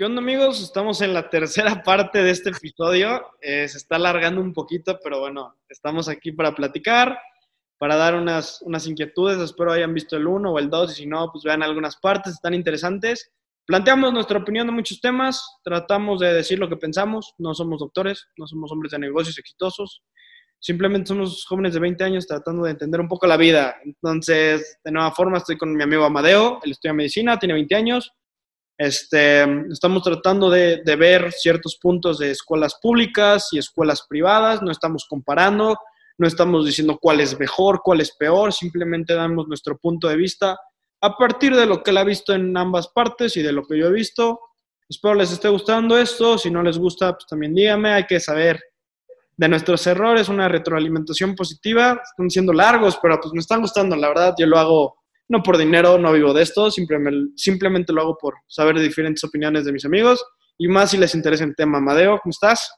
¿Qué onda amigos? Estamos en la tercera parte de este episodio. Eh, se está alargando un poquito, pero bueno, estamos aquí para platicar, para dar unas, unas inquietudes. Espero hayan visto el uno o el dos y si no, pues vean algunas partes, están interesantes. Planteamos nuestra opinión de muchos temas, tratamos de decir lo que pensamos. No somos doctores, no somos hombres de negocios exitosos. Simplemente somos jóvenes de 20 años tratando de entender un poco la vida. Entonces, de nueva forma, estoy con mi amigo Amadeo, él estudia medicina, tiene 20 años este, estamos tratando de, ver ciertos puntos de escuelas públicas y escuelas privadas, no estamos comparando, no estamos diciendo cuál es mejor, cuál es peor, simplemente damos nuestro punto de vista a partir de lo que él ha visto en ambas partes y de lo que yo he visto. Espero les esté gustando esto, si no les gusta, pues también díganme, hay que saber de nuestros errores, una retroalimentación positiva, están siendo largos, pero pues me están gustando, la verdad, yo lo hago no por dinero, no vivo de esto, simplemente, simplemente lo hago por saber diferentes opiniones de mis amigos y más si les interesa el tema. Amadeo, ¿cómo estás?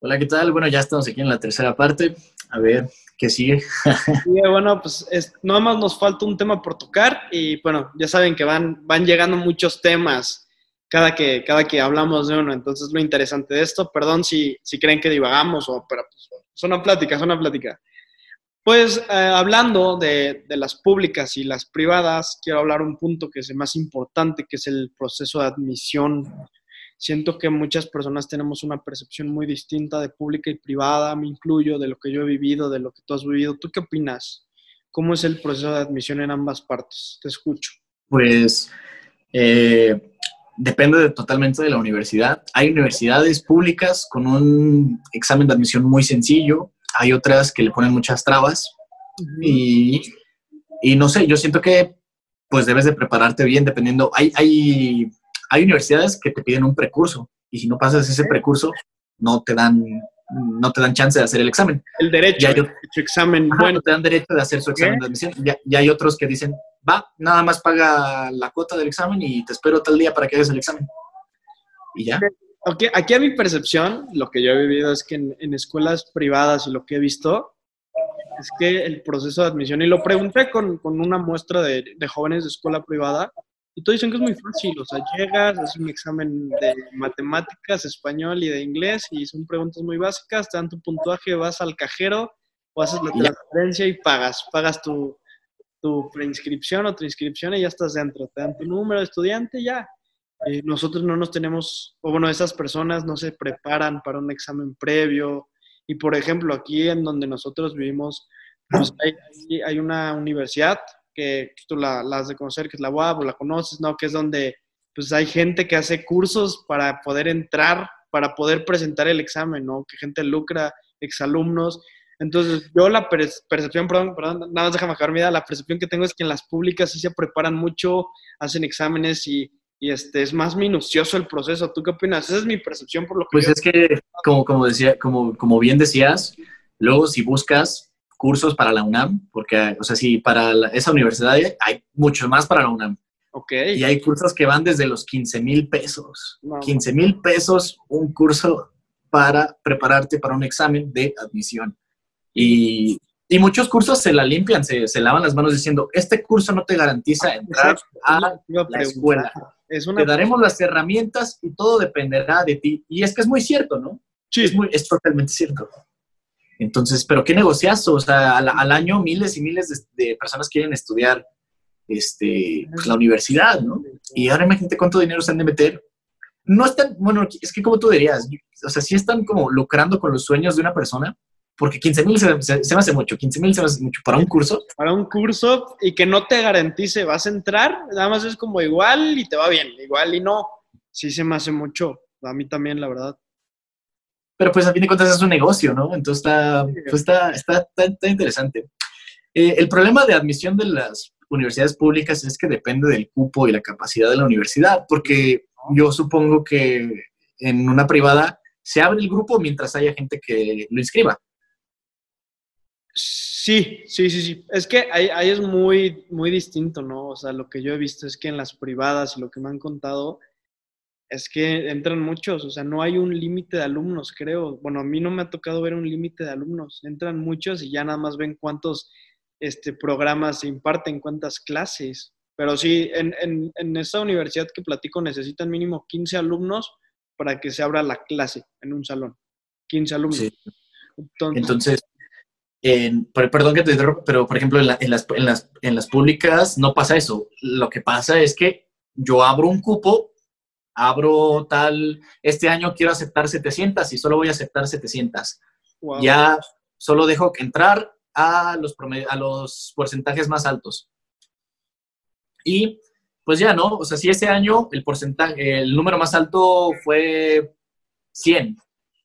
Hola, ¿qué tal? Bueno, ya estamos aquí en la tercera parte. A ver, ¿qué sigue? bueno, pues es, nada más nos falta un tema por tocar y bueno, ya saben que van, van llegando muchos temas cada que, cada que hablamos de uno. Entonces, lo interesante de esto, perdón si, si creen que divagamos, o, pero pues, son una plática, son una plática. Pues eh, hablando de, las públicas y las privadas, quiero hablar un punto que es el más importante, que es el proceso de admisión. Siento que muchas personas tenemos una percepción muy distinta de pública y privada, me incluyo, de lo que yo he vivido, de lo que tú has vivido. ¿Tú qué opinas? ¿Cómo es el proceso de admisión en ambas partes? Te escucho. Pues eh, depende totalmente de la universidad. Hay universidades públicas con un examen de admisión muy sencillo, hay otras que le ponen muchas trabas y, y, no sé, yo siento que pues debes de prepararte bien dependiendo, hay, hay, hay universidades que te piden un precurso y si no pasas ese precurso no te dan no te dan chance de hacer el examen. El derecho, hay, examen, bueno. te dan derecho de hacer su examen de admisión. Ya, hay otros que dicen, va, nada más paga la cuota del examen y te espero tal día para que hagas el examen. Y ya. Okay, aquí a mi percepción, lo que yo he vivido es que en, escuelas privadas y lo que he visto es que el proceso de admisión, y lo pregunté con, con una muestra de, de, jóvenes de escuela privada, y todos dicen que es muy fácil, o sea, llegas, haces un examen de matemáticas, español y de inglés, y son preguntas muy básicas, te dan tu puntuaje, vas al cajero, o haces la transferencia y pagas, pagas tu, tu preinscripción o tu inscripción y ya estás dentro, te dan tu número de estudiante y ya, eh, nosotros no nos tenemos, o bueno, esas personas no se preparan para un examen previo. Y por ejemplo, aquí en donde nosotros vivimos, pues hay, hay, una universidad que tú la, has de conocer, que es la UAB, o la conoces, ¿no? Que es donde pues hay gente que hace cursos para poder entrar, para poder presentar el examen, ¿no? Que gente lucra, exalumnos. Entonces, yo la percepción, perdón, perdón, nada más déjame acabar mi idea, la percepción que tengo es que en las públicas sí se preparan mucho, hacen exámenes y y este, es más minucioso el proceso. ¿Tú qué opinas? Esa es mi percepción por lo que... Pues es que, como, como, decía, como, como bien decías, luego si buscas cursos para la UNAM, porque, o sea, si para esa universidad hay mucho más para la UNAM. Ok. Y hay cursos que van desde los 15 mil pesos. 15 mil pesos un curso para prepararte para un examen de admisión. Y y muchos cursos se la limpian, se, se, lavan las manos diciendo, este curso no te garantiza entrar a la escuela. Te daremos las herramientas y todo dependerá de ti. Y es que es muy cierto, ¿no? Sí. Es, muy, es totalmente cierto. Entonces, pero qué negociazo, o sea, al, año miles y miles de, personas quieren estudiar este, pues, la universidad, ¿no? Y ahora imagínate cuánto dinero se han de meter. No están, bueno, es que como tú dirías, o sea, sí están como lucrando con los sueños de una persona, porque 15 mil se, me hace mucho, 15 mil se me hace mucho para un curso. Para un curso y que no te garantice, vas a entrar, nada más es como igual y te va bien, igual y no. Sí se me hace mucho, a mí también, la verdad. Pero pues a fin de cuentas es un negocio, ¿no? Entonces está, pues está, está, está, interesante. Eh, el problema de admisión de las universidades públicas es que depende del cupo y la capacidad de la universidad, porque yo supongo que en una privada se abre el grupo mientras haya gente que lo inscriba. Sí, sí, sí, sí. Es que ahí, es muy, muy distinto, ¿no? O sea, lo que yo he visto es que en las privadas y lo que me han contado es que entran muchos, o sea, no hay un límite de alumnos, creo. Bueno, a mí no me ha tocado ver un límite de alumnos. Entran muchos y ya nada más ven cuántos este, programas se imparten, cuántas clases. Pero sí, en, en, en esta universidad que platico necesitan mínimo 15 alumnos para que se abra la clase en un salón. 15 alumnos. Sí. Entonces, en- per- perdón que te interrumpa, pero por ejemplo, en, la- en las, en, las, en las públicas no pasa eso. Lo que pasa es que yo abro un cupo, abro tal, este año quiero aceptar 700 y solo voy a aceptar 700. Wow. Ya solo dejo que entrar a los, a los porcentajes más altos. Y pues ya, ¿no? O sea, si ese año el porcentaje, el número más alto fue 100,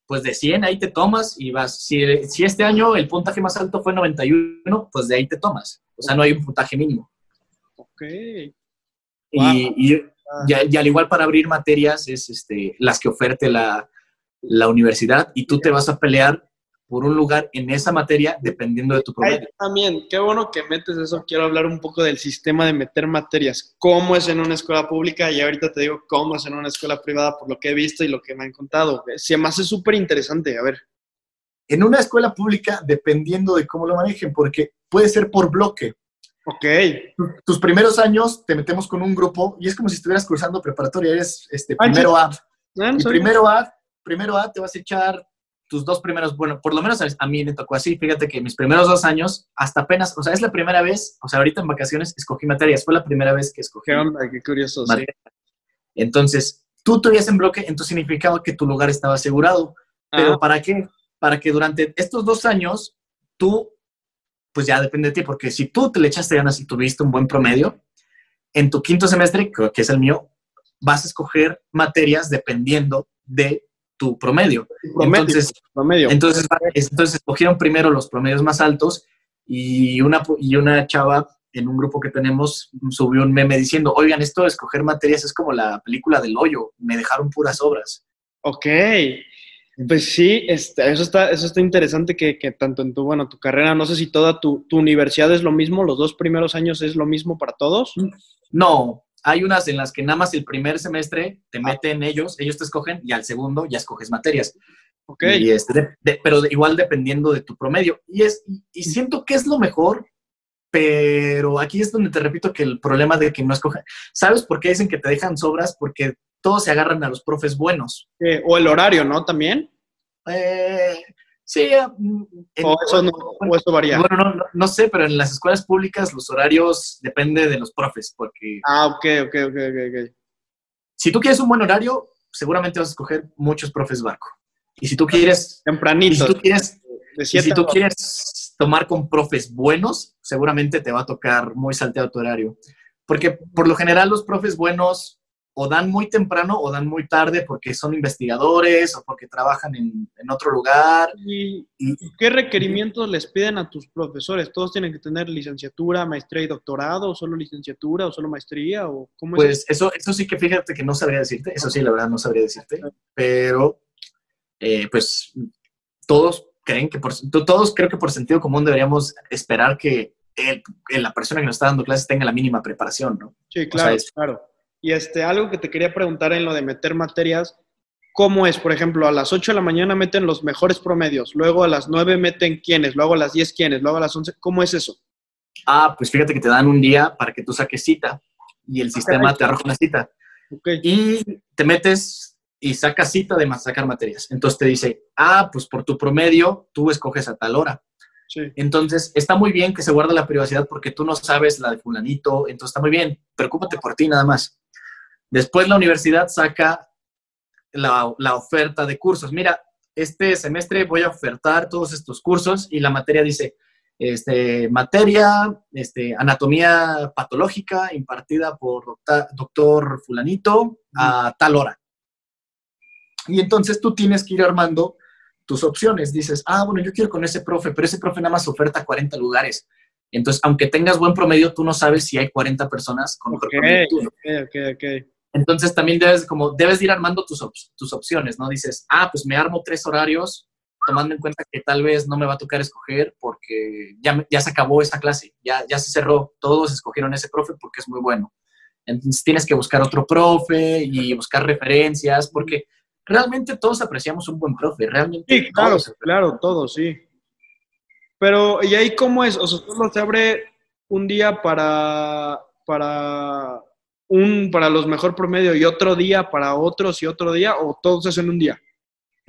pues de 100 ahí te tomas y vas. Si, si este año el puntaje más alto fue 91, pues de ahí te tomas. O sea, no hay un puntaje mínimo. Ok. Y, y, y- y al igual para abrir materias es este, las que oferte la, la universidad y tú te vas a pelear por un lugar en esa materia dependiendo de tu Ahí promedio. también, qué bueno que metes eso. Quiero hablar un poco del sistema de meter materias. ¿Cómo es en una escuela pública? Y ahorita te digo cómo es en una escuela privada por lo que he visto y lo que me han contado. Se me hace súper interesante. A ver. En una escuela pública, dependiendo de cómo lo manejen, porque puede ser por bloque. Ok. Tus primeros años te metemos con un grupo y es como si estuvieras cursando preparatoria, eres este, primero A. Y primero A, primero A te vas a echar tus dos primeros, bueno, por lo menos a, mí me tocó así, fíjate que mis primeros dos años, hasta apenas, o sea, es la primera vez, o sea, ahorita en vacaciones escogí materias, fue la primera vez que escogí Qué onda, qué curioso. Sí. Entonces, tú te en bloque, entonces significaba que tu lugar estaba asegurado. ¿Pero Ah, para qué? Para que durante estos dos años tú, pues ya depende de ti, porque si tú te le echaste ganas y tuviste un buen promedio, en tu quinto semestre, que es el mío, vas a escoger materias dependiendo de tu promedio. promedio. Entonces, promedio. entonces, entonces escogieron primero los promedios más altos y una, y una chava en un grupo que tenemos subió un meme diciendo, oigan, esto de escoger materias es como la película del hoyo, me dejaron puras obras. Ok. Pues sí, este, eso, está, eso está interesante que, que tanto en tu, bueno, tu carrera, no sé si toda tu, tu universidad es lo mismo, los dos primeros años es lo mismo para todos. No, hay unas en las que nada más el primer semestre te meten ellos, ellos te escogen y al segundo ya escoges materias. Ok. Y este, de- de- pero igual dependiendo de tu promedio. Y, es, y- y siento que es lo mejor, pero aquí es donde te repito que el problema de que no escogen. ¿Sabes por qué dicen que te dejan sobras? Porque todos se agarran a los profes buenos. Eh, o el horario, ¿no? También. Eh, sí, mm, en- O eso, no, o eso varía. bueno, no, no, no sé, pero en las escuelas públicas los horarios depende de los profes, porque Ah, ok, ok, ok, ok. ok. si tú quieres un buen horario, seguramente vas a escoger muchos profes barco. Y si tú quieres, Tempranito. si tú quieres, y si tú quieres tomar con profes buenos, seguramente te va a tocar muy salteado tu horario. Porque por lo general los profes buenos o dan muy temprano o dan muy tarde porque son investigadores o porque trabajan en, en otro lugar. ¿Y qué requerimientos les piden a tus profesores? ¿Todos tienen que tener licenciatura, maestría y doctorado? ¿O solo licenciatura o solo maestría? ¿O cómo es Pues eso, eso sí que fíjate que no sabría decirte, eso sí, la verdad no sabría decirte, pero eh, pues todos creen que por, to- todos creo que por sentido común deberíamos esperar que el- la persona que nos está dando clases tenga la mínima preparación, ¿no? Sí, sea, claro, es- claro. Y este, algo que te quería preguntar en lo de meter materias, ¿cómo es? Por ejemplo, a las 8 de la mañana meten los mejores promedios, luego a las 9 meten quiénes, luego a las 10 quiénes, luego a las 11, ¿cómo es eso? Ah, pues fíjate que te dan un día para que tú saques cita y el sistema caray. te arroja una cita Ok, y te metes y sacas cita de sacar materias. Entonces te dice, ah, pues por tu promedio tú escoges a tal hora. sí. Entonces, está muy bien que se guarde la privacidad porque tú no sabes la de fulanito, entonces está muy bien, preocúpate por ti nada más. Después la universidad saca la, la oferta de cursos. Mira, este semestre voy a ofertar todos estos cursos y la materia dice, este, materia, este, anatomía patológica impartida por doctor fulanito a tal hora. Y entonces tú tienes que ir armando tus opciones. Dices, ah, bueno, yo quiero con ese profe, pero ese profe nada más oferta 40 lugares. Entonces, aunque tengas buen promedio, tú no sabes si hay 40 personas con mejor Ok, promedio. tú, ¿no? ok, ok, ok. Entonces, también debes, como, debes de ir armando tus, op- tus opciones, ¿no? Dices, ah, pues me armo tres horarios, tomando en cuenta que tal vez no me va a tocar escoger porque ya, ya se acabó esa clase, ya, ya se cerró, todos escogieron ese profe porque es muy bueno. Entonces, tienes que buscar otro profe y buscar referencias, porque realmente todos apreciamos un buen profe, realmente. Sí, claro, todos. claro, todo, sí. Pero, ¿y ahí cómo es? O sea, solo se abre un día para, para un para los mejor promedio y otro día para otros y otro día o todos eso en un día?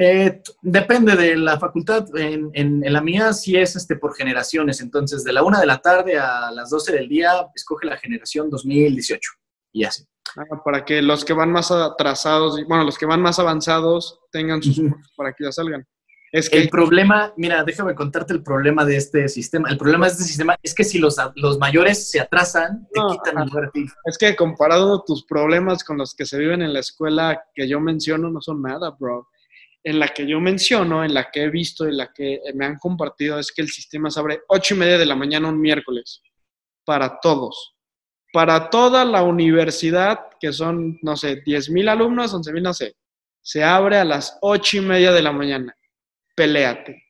Eh, depende de la facultad. En, en, la mía sí es este, por generaciones. Entonces, de la una de la tarde a las 12 del día, escoge la generación 2018 y así. Ah, para que los que van más atrasados, bueno, los que van más avanzados tengan sus para que ya salgan. Es que... El problema, mira, déjame contarte el problema de este sistema. El problema de este sistema es que si los, los mayores se atrasan, te quitan el lugar a ti. Es que comparado tus problemas con los que se viven en la escuela que yo menciono, no son nada, bro. En la que yo menciono, en la que he visto, en la que me han compartido, es que el sistema se abre ocho y media de la mañana un miércoles para todos para toda la universidad, que son, no sé, 10 mil alumnos, 11 mil, no sé, se abre a las 8 y media de la mañana. Peléate.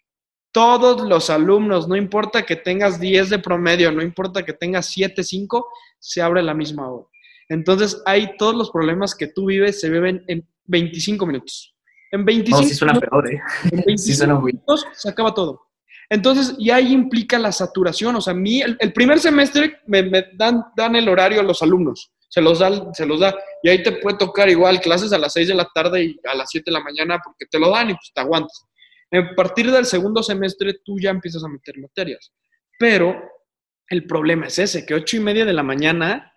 Todos los alumnos, no importa que tengas 10 de promedio, no importa que tengas 7, 5, se abre a la misma hora. Entonces, hay todos los problemas que tú vives se viven en 25 minutos. En 25 no, sí suena peor, ¿eh? En 25 minutos se acaba todo. Entonces, y ahí implica la saturación. O sea, a mí, el, primer semestre me, dan, dan, el horario a los alumnos, se los, da, se los da. Y ahí te puede tocar igual clases a las 6 de la tarde y a las 7 de la mañana porque te lo dan y pues te aguantas. A partir del segundo semestre tú ya empiezas a meter materias. Pero el problema es ese, que 8 y media de la mañana,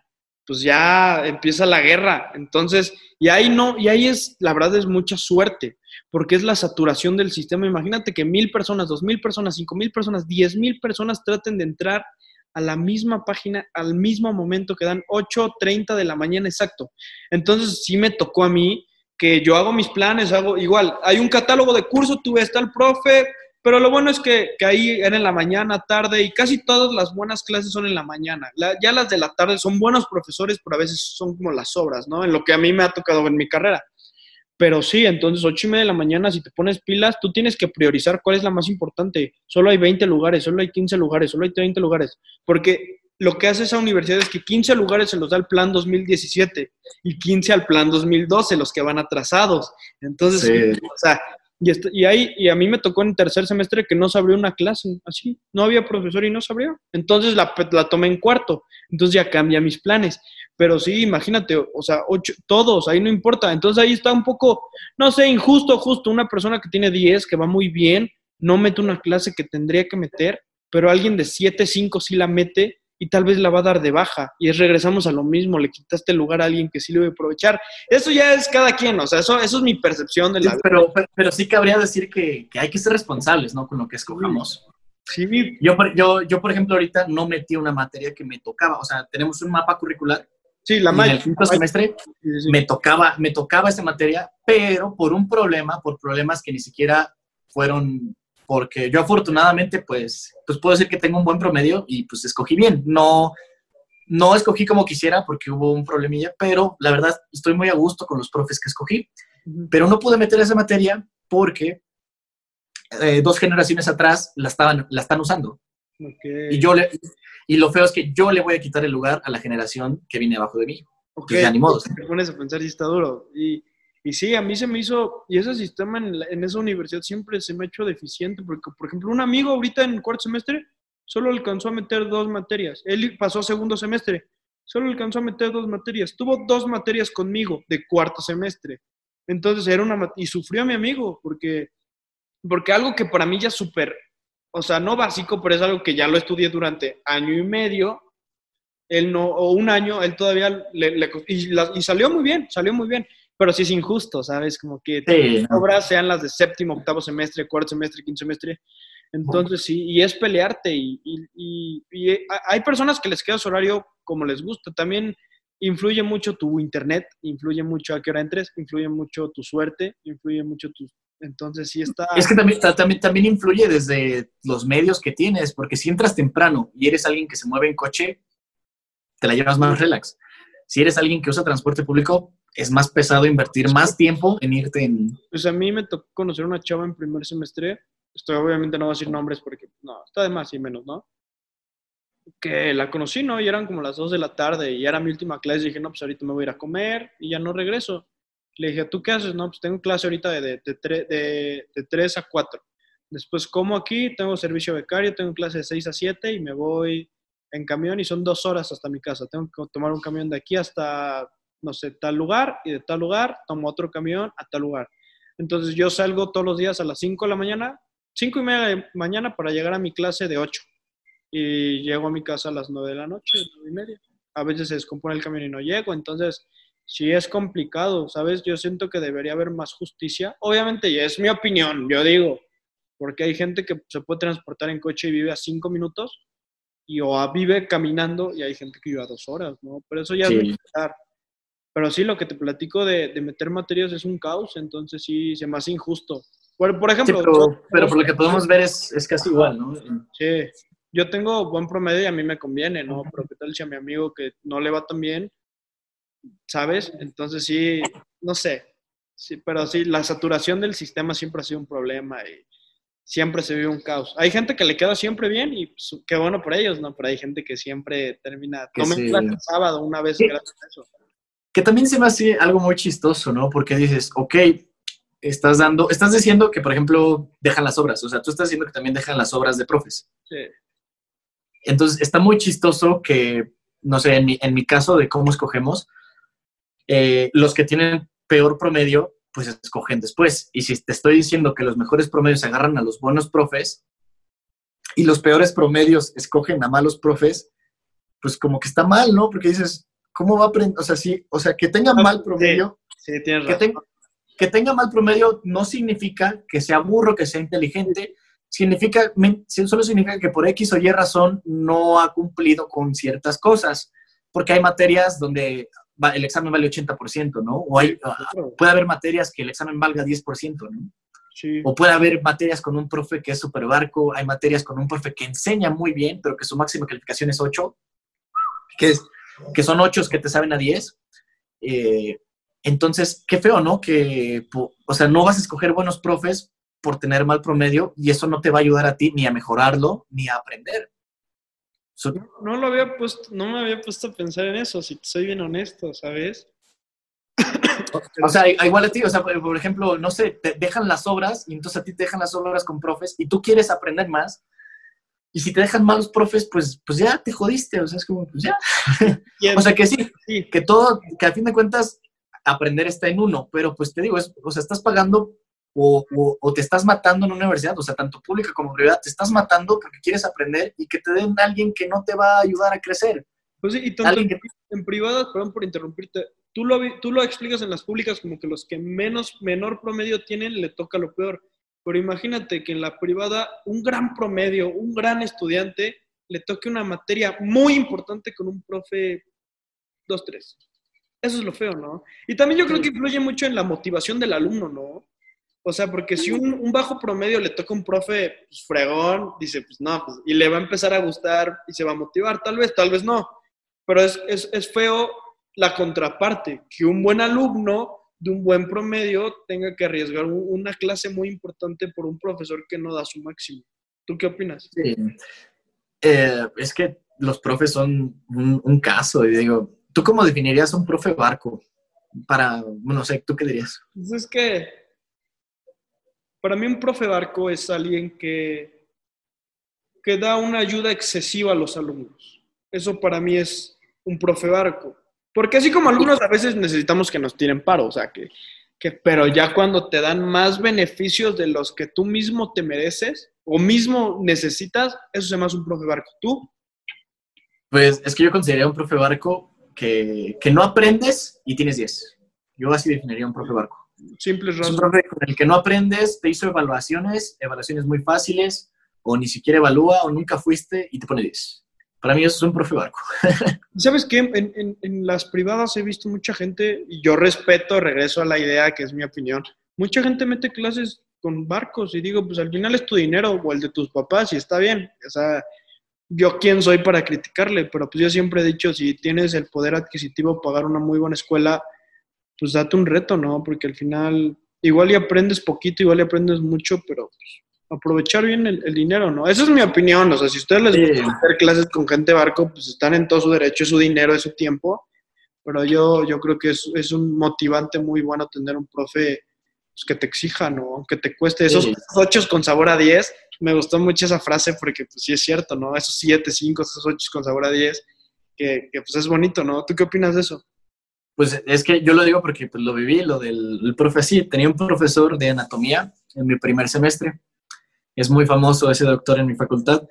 pues ya empieza la guerra. Entonces, y ahí no, y ahí es, la verdad es mucha suerte porque es la saturación del sistema. Imagínate que mil personas, dos mil personas, cinco mil personas, diez mil personas traten de entrar a la misma página al mismo momento que dan 8.30 de la mañana exacto. Entonces sí me tocó a mí que yo hago mis planes, hago igual, hay un catálogo de curso, tú ves, está el profe, pero lo bueno es que, que ahí era en la mañana, tarde, y casi todas las buenas clases son en la mañana. ya las de la tarde son buenos profesores, pero a veces son como las obras, ¿no? En lo que a mí me ha tocado en mi carrera. Pero sí, entonces ocho y media de la mañana, si te pones pilas, tú tienes que priorizar cuál es la más importante. Solo hay 20 lugares, solo hay 15 lugares, solo hay 30 lugares. Porque lo que hace esa universidad es que 15 lugares se los da el plan 2017 y 15 al plan 2012, los que van atrasados. Entonces, o sea, y, y, ahí, y a mí me tocó en tercer semestre que no se abrió una clase, así, no había profesor y no se abrió. Entonces la, la tomé en cuarto, entonces ya cambia mis planes. Pero sí, imagínate, o sea, ocho, todos, ahí no importa. Entonces ahí está un poco, no sé, injusto, justo. Una persona que tiene 10, que va muy bien, no mete una clase que tendría que meter, pero alguien de 7, 5 sí la mete y tal vez la va a dar de baja. Y es regresamos a lo mismo, le quitaste el lugar a alguien que sí lo a aprovechar. Eso ya es cada quien, o sea, eso, eso es mi percepción de la... pero, pero, sí cabría decir que, que, hay que ser responsables, ¿no? Con lo que escojamos. Sí. Yo, yo, yo, por ejemplo, ahorita no metí una materia que me tocaba. O sea, tenemos un mapa curricular Sí, la En el quinto semestre me tocaba, me tocaba esa materia, pero por un problema, por problemas que ni siquiera fueron, porque yo afortunadamente, pues, pues puedo decir que tengo un buen promedio y pues escogí bien. No, no escogí como quisiera porque hubo un problemilla, pero la verdad estoy muy a gusto con los profes que escogí. Pero no pude meter esa materia porque eh, dos generaciones atrás la, estaban, la están usando. Y yo le, y lo feo es que yo le voy a quitar el lugar a la generación que viene abajo de mí. Okay. ya ni modo. Te pones a pensar y está duro. Y, y sí, a mí se me hizo, y ese sistema en, en, esa universidad siempre se me ha hecho deficiente, porque, por ejemplo, un amigo ahorita en cuarto semestre solo alcanzó a meter dos materias. Él pasó a segundo semestre, solo alcanzó a meter dos materias. Tuvo dos materias conmigo de cuarto semestre. Entonces era una, y sufrió a mi amigo, porque, porque algo que para mí ya súper o sea, no básico, pero es algo que ya lo estudié durante año y medio, él no, o un año, él todavía le, y, salió muy bien, salió muy bien, pero sí es injusto, ¿sabes? Como que sí, obras sean las de séptimo, octavo semestre, cuarto semestre, quinto semestre, entonces sí, y es pelearte, y, y, hay personas que les queda su horario como les gusta, también influye mucho tu internet, influye mucho a qué hora entres, influye mucho tu suerte, influye mucho tus entonces sí está... Es que también, también, también influye desde los medios que tienes, porque si entras temprano y eres alguien que se mueve en coche, te la llevas más relax. Si eres alguien que usa transporte público, es más pesado invertir más tiempo en irte en... Pues a mí me tocó conocer una chava en primer semestre, estoy obviamente no voy a decir nombres porque no, está de más y menos, ¿no? Que la conocí, ¿no? Y eran como las 2 de la tarde y era mi última clase y dije, no, pues ahorita me voy a ir a comer y ya no regreso. Le dije, ¿tú qué haces? No, pues tengo clase ahorita de, de, de, de 3 a 4. Después como aquí, tengo servicio becario, tengo clase de 6 a 7 y me voy en camión y son dos horas hasta mi casa. Tengo que tomar un camión de aquí hasta, no sé, tal lugar y de tal lugar tomo otro camión a tal lugar. Entonces yo salgo todos los días a las 5 de la mañana, 5 y media de mañana para llegar a mi clase de 8 y llego a mi casa a las 9 de la noche, 9 y media. A veces se descompone el camión y no llego, entonces sí es complicado, ¿sabes? Yo siento que debería haber más justicia. Obviamente, y es mi opinión, yo digo, porque hay gente que se puede transportar en coche y vive a 5 minutos y o vive caminando y hay gente que vive a dos horas, ¿no? Pero eso ya es Pero sí, lo que te platico de, de, meter materias es un caos, entonces sí se me hace injusto. Por, por ejemplo... pero, por lo que podemos ver es, es casi igual, ¿no? Sí, yo tengo buen promedio y a mí me conviene, ¿no? Pero qué tal si a mi amigo que no le va tan bien, ¿sabes? Entonces sí, no sé. Sí, pero sí, la saturación del sistema siempre ha sido un problema y siempre se vive un caos. Hay gente que le queda siempre bien y pues, qué bueno por ellos, ¿no? Pero hay gente que siempre termina, tomen el sábado una vez gracias a eso. Que también se me hace algo muy chistoso, ¿no? Porque dices, ok, estás dando, estás diciendo que, por ejemplo, dejan las obras, o sea, tú estás diciendo que también dejan las obras de profes. Sí. Entonces, está muy chistoso que, no sé, en mi, en mi caso de cómo escogemos, eh, los que tienen peor promedio pues escogen después. Y si te estoy diciendo que los mejores promedios agarran a los buenos profes y los peores promedios escogen a malos profes, pues como que está mal, ¿no? Porque dices, ¿cómo va a aprender? O sea, sí, o sea, que tenga mal promedio. Sí, tienes que, tenga, que tenga mal promedio no significa que sea burro, que sea inteligente, significa, solo significa que por X o Y razón no ha cumplido con ciertas cosas, porque hay materias donde el examen vale 80%, ¿no? O hay, ah, puede haber materias que el examen valga 10%, ¿no? Sí. O puede haber materias con un profe que es súper barco, hay materias con un profe que enseña muy bien, pero que su máxima calificación es 8, que, es, que son 8 que te saben a 10. Eh, entonces, qué feo, ¿no? Que, o sea, no vas a escoger buenos profes por tener mal promedio y eso no te va a ayudar a ti ni a mejorarlo ni a aprender. No, lo había puesto, no me había puesto a pensar en eso, si soy bien honesto, ¿sabes? O sea, igual a ti, o sea, por ejemplo, no sé, te dejan las obras y entonces a ti te dejan las obras con profes y tú quieres aprender más. Y si te dejan malos profes, pues, pues ya te jodiste, o sea, es como, pues ya. o sea, que sí, que todo, que a fin de cuentas aprender está en uno, pero pues te digo, es, o sea, estás pagando o, te estás matando en una universidad, o sea, tanto pública como privada, te estás matando porque quieres aprender y que te den a alguien que no te va a ayudar a crecer. Pues sí, y tanto en, en, privadas, perdón por interrumpirte, tú lo, tú lo explicas en las públicas como que los que menos, menor promedio tienen le toca lo peor. Pero imagínate que en la privada un gran promedio, un gran estudiante, le toque una materia muy importante con un profe 2-3. Eso es lo feo, ¿no? Y también yo creo que influye mucho en la motivación del alumno, ¿no? O sea, porque si un, bajo promedio le toca un profe pues, fregón, dice, pues no, pues, y le va a empezar a gustar y se va a motivar, tal vez, tal vez no. Pero es, es, es feo la contraparte, que un buen alumno de un buen promedio tenga que arriesgar una clase muy importante por un profesor que no da su máximo. ¿Tú qué opinas? Sí. Eh, es que los profes son un, un, caso, y digo, ¿tú cómo definirías un profe barco? Para, no sé, ¿tú qué dirías? Pues es que para mí un profe barco es alguien que, que da una ayuda excesiva a los alumnos. Eso para mí es un profe barco. Porque así como alumnos a veces necesitamos que nos tiren paro, o sea, que, que, pero ya cuando te dan más beneficios de los que tú mismo te mereces o mismo necesitas, eso se llama un profe barco. ¿Tú? Pues es que yo consideraría un profe barco que, que no aprendes y tienes 10. Yo así definiría un profe barco. Simples Es un profe con el que no aprendes, te hizo evaluaciones, evaluaciones muy fáciles, o ni siquiera evalúa, o nunca fuiste y te pone 10. Para mí eso es un profe barco. ¿Sabes qué? En, las privadas he visto mucha gente, y yo respeto, regreso a la idea que es mi opinión, mucha gente mete clases con barcos y digo, pues al final es tu dinero o el de tus papás y está bien. O sea, yo quién soy para criticarle, pero pues yo siempre he dicho, si tienes el poder adquisitivo pagar una muy buena escuela, pues date un reto, ¿no? Porque al final, igual y aprendes poquito, igual y aprendes mucho, pero pues, aprovechar bien el, dinero, ¿no? Esa es mi opinión, o sea, si ustedes les gusta hacer clases con gente barco, pues están en todo su derecho, es su dinero, es su tiempo, pero yo, yo creo que es, es un motivante muy bueno tener un profe pues, que te exija, ¿no? Aunque te cueste esos ocho con sabor a 10, me gustó mucho esa frase porque pues sí es cierto, ¿no? Esos 7, 5, esos 8 con sabor a 10, que, que, pues es bonito, ¿no? ¿Tú qué opinas de eso? Pues es que yo lo digo porque pues, lo viví, lo del el profe, sí, tenía un profesor de anatomía en mi primer semestre, es muy famoso ese doctor en mi facultad,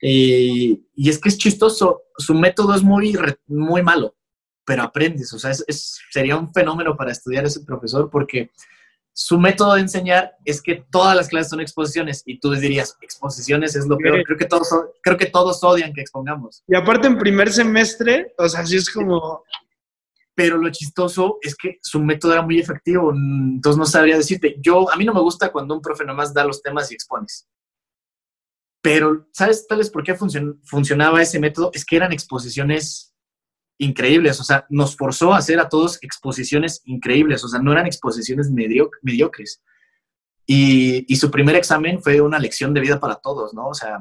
y, y es que es chistoso, su método es muy, muy malo, pero aprendes, o sea, es, sería un fenómeno para estudiar ese profesor porque su método de enseñar es que todas las clases son exposiciones y tú dirías, exposiciones es lo peor, creo que todos, creo que todos odian que expongamos. Y aparte en primer semestre, o sea, así es como... Pero lo chistoso es que su método era muy efectivo, entonces no sabría decirte, yo, a mí no me gusta cuando un profe nomás da los temas y expones. Pero, ¿sabes tal vez por qué funcionaba ese método? Es que eran exposiciones increíbles, o sea, nos forzó a hacer a todos exposiciones increíbles, o sea, no eran exposiciones mediocres. Y, su primer examen fue una lección de vida para todos, ¿no? O sea,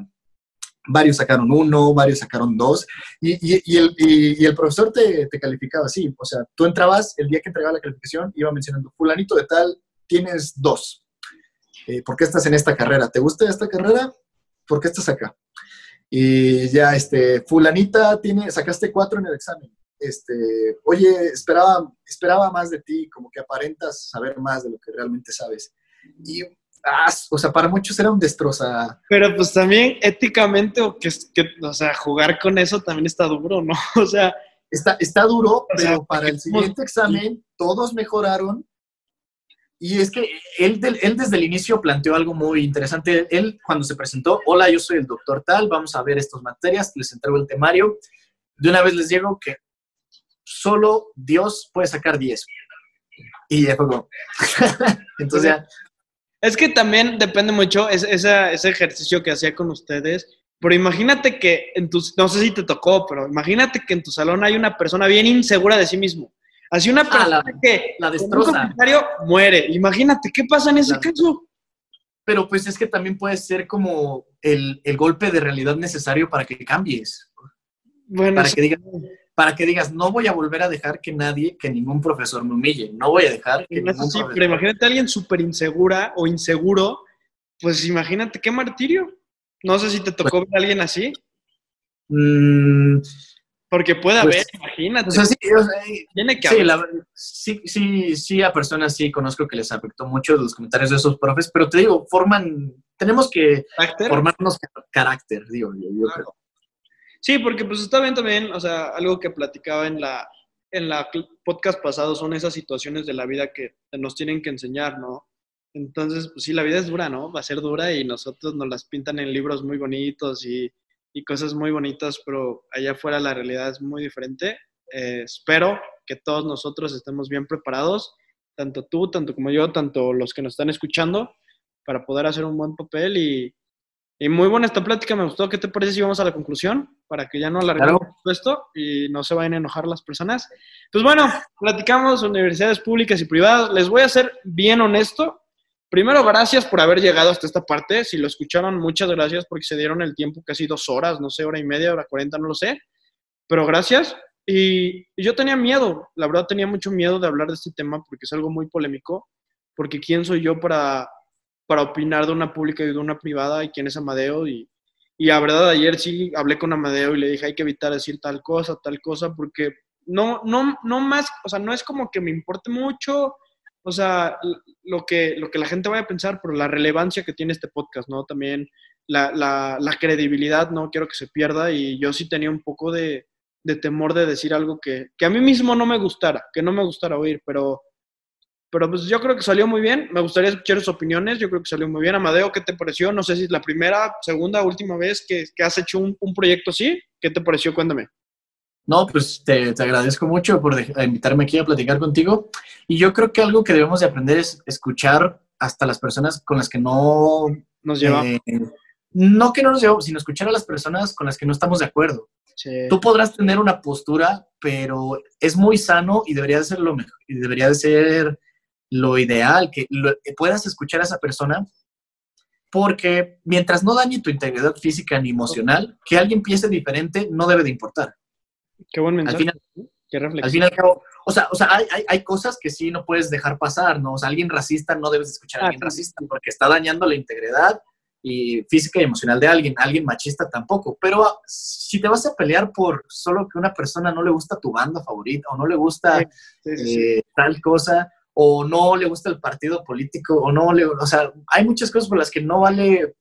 varios sacaron uno, varios sacaron dos, y, el, profesor te, calificaba así, o sea, tú entrabas, el día que entregaba la calificación, iba mencionando, fulanito de tal, tienes dos. Eh, ¿Por qué estás en esta carrera? ¿Te gusta esta carrera? ¿Por qué estás acá? Y ya, este, fulanita, tiene, sacaste cuatro en el examen. Este, oye, esperaba, esperaba más de ti, como que aparentas saber más de lo que realmente sabes. Y, ah, o sea, para muchos era un destroza. Pero pues también éticamente, o, que, que, o sea, jugar con eso también está duro, ¿no? O sea... Está, está duro, pero para el siguiente examen todos mejoraron y es que él, él, desde el inicio planteó algo muy interesante. Él cuando se presentó, hola, yo soy el doctor tal, vamos a ver estas materias, les entrego el temario. De una vez les digo que solo Dios puede sacar 10. Y ya fue Entonces Es que también depende mucho ese, ese ejercicio que hacía con ustedes. Pero imagínate que en tus, no sé si te tocó, pero imagínate que en tu salón hay una persona bien insegura de sí mismo Así una ah, persona que la destroza. muere. Imagínate, ¿qué pasa en ese caso? Pero pues es que también puede ser como el, golpe de realidad necesario para que cambies. Bueno, para, que digas, para que digas, no voy a volver a dejar que nadie, que ningún profesor me humille. No voy a dejar que ningún sí, Pero imagínate a alguien súper insegura o inseguro, pues imagínate qué martirio. No sé si te tocó pues ver a alguien así. Mmm porque puede haber, pues, imagínate. sí, Tiene que haber. sí, sí, sí, a personas sí conozco que les afectó mucho los comentarios de esos profes, pero te digo, forman, tenemos que formarnos carácter, digo, yo, creo. Sí, porque pues está bien también, o sea, algo que platicaba en la, en la podcast pasado son esas situaciones de la vida que nos tienen que enseñar, ¿no? Entonces, pues sí, la vida es dura, ¿no? Va a ser dura y nosotros nos las pintan en libros muy bonitos y y cosas muy bonitas, pero allá afuera la realidad es muy diferente. Eh, espero que todos nosotros estemos bien preparados, tanto tú, tanto como yo, tanto los que nos están escuchando, para poder hacer un buen papel y, y muy buena esta plática, me gustó. ¿Qué te parece si vamos a la conclusión? Para que ya no alarguemos esto y no se vayan a enojar las personas. Pues bueno, platicamos universidades públicas y privadas. Les voy a ser bien honesto. Primero, gracias por haber llegado hasta esta parte. Si lo escucharon, muchas gracias porque se dieron el tiempo, casi dos horas, no sé, hora y media, hora cuarenta, no lo sé. Pero gracias. Y, yo tenía miedo, la verdad tenía mucho miedo de hablar de este tema porque es algo muy polémico. Porque quién soy yo para, para opinar de una pública y de una privada y quién es Amadeo. Y, y la verdad, ayer sí hablé con Amadeo y le dije, hay que evitar decir tal cosa, tal cosa, porque no, no, no más, o sea, no es como que me importe mucho o sea, lo que, lo que la gente vaya a pensar, por la relevancia que tiene este podcast, ¿no? También la, la, la credibilidad, no quiero que se pierda y yo sí tenía un poco de, de temor de decir algo que, que, a mí mismo no me gustara, que no me gustara oír, pero, pero pues yo creo que salió muy bien, me gustaría escuchar sus opiniones, yo creo que salió muy bien. Amadeo, ¿qué te pareció? No sé si es la primera, segunda, última vez que, que has hecho un, un proyecto así, ¿qué te pareció? Cuéntame. No, pues te, agradezco mucho por invitarme aquí a platicar contigo. Y yo creo que algo que debemos de aprender es escuchar hasta las personas con las que no nos llevamos. Eh, no que no nos llevamos, sino escuchar a las personas con las que no estamos de acuerdo. Tú podrás tener una postura, pero es muy sano y debería de ser lo mejor, y debería de ser lo ideal, que, que puedas escuchar a esa persona, porque mientras no dañe tu integridad física ni emocional, que alguien piense diferente no debe de importar. Qué buen mensaje. Al final, Qué al final o sea, o sea hay, hay, hay, cosas que sí no puedes dejar pasar, ¿no? O sea, alguien racista no debes escuchar a alguien ah, racista porque está dañando la integridad y física y emocional de alguien, alguien machista tampoco. Pero si te vas a pelear por solo que una persona no le gusta tu banda favorita o no le gusta eh, tal cosa o no le gusta el partido político o no le, o sea, hay muchas cosas por las que no vale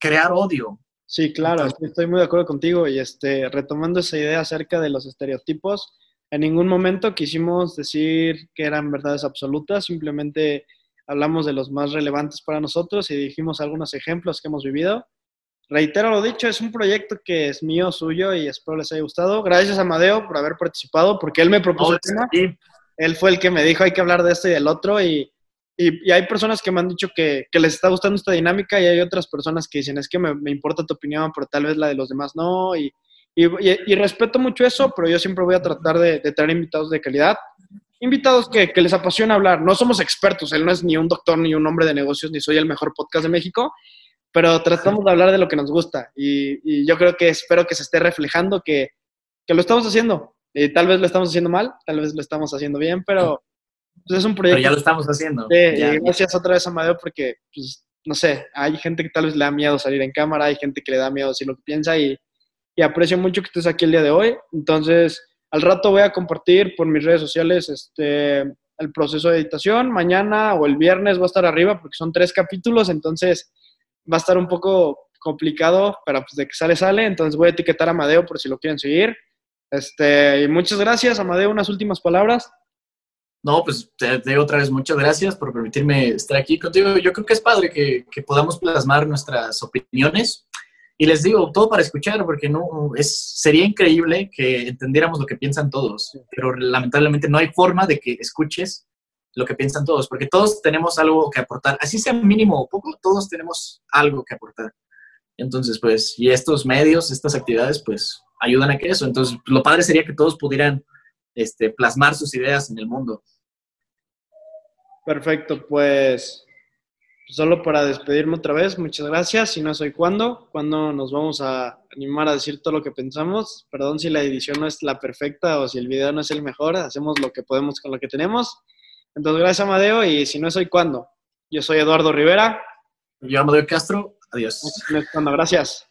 crear odio. Sí, claro, estoy muy de acuerdo contigo y este, retomando esa idea acerca de los estereotipos, en ningún momento quisimos decir que eran verdades absolutas, simplemente hablamos de los más relevantes para nosotros y dijimos algunos ejemplos que hemos vivido. Reitero lo dicho, es un proyecto que es mío, suyo y espero les haya gustado. Gracias a Amadeo por haber participado, porque él me propuso el tema. Él fue el que me dijo hay que hablar de esto y del otro y, y, hay personas que me han dicho que, que, les está gustando esta dinámica y hay otras personas que dicen es que me, importa tu opinión, pero tal vez la de los demás no. Y, y, respeto mucho eso, pero yo siempre voy a tratar de, de traer invitados de calidad. Invitados que, que, les apasiona hablar. No somos expertos, él no es ni un doctor ni un hombre de negocios, ni soy el mejor podcast de México, pero tratamos de hablar de lo que nos gusta. Y, yo creo que espero que se esté reflejando que, que lo estamos haciendo. Y tal vez lo estamos haciendo mal, tal vez lo estamos haciendo bien, pero pues, es un proyecto. Pero ya lo estamos haciendo. Sí, y gracias otra vez, Amadeo, porque, pues, no sé, hay gente que tal vez le da miedo salir en cámara, hay gente que le da miedo decir lo que piensa y y aprecio mucho que estés aquí el día de hoy. Entonces, al rato voy a compartir por mis redes sociales este, el proceso de editación. Mañana o el viernes va a estar arriba porque son tres capítulos, entonces va a estar un poco complicado, pero pues de que sale, sale. Entonces voy a etiquetar a Amadeo por si lo quieren seguir. Este, y muchas gracias, Amadeo. Unas últimas palabras. No, pues te, digo otra vez muchas gracias por permitirme estar aquí contigo. Yo creo que es padre que, que podamos plasmar nuestras opiniones y les digo, todo para escuchar, porque no es, sería increíble que entendiéramos lo que piensan todos, pero lamentablemente no hay forma de que escuches lo que piensan todos, porque todos tenemos algo que aportar, así sea mínimo o poco, todos tenemos algo que aportar. Entonces, pues, y estos medios, estas actividades, pues, ayudan a que eso. Entonces, lo padre sería que todos pudieran este, plasmar sus ideas en el mundo. Perfecto, pues solo para despedirme otra vez, muchas gracias. Si no soy cuándo, cuándo nos vamos a animar a decir todo lo que pensamos. Perdón si la edición no es la perfecta o si el video no es el mejor, hacemos lo que podemos con lo que tenemos. Entonces, gracias Amadeo y si no soy cuándo. Yo soy Eduardo Rivera. Yo Amadeo Castro. Adiós. Cuando, gracias.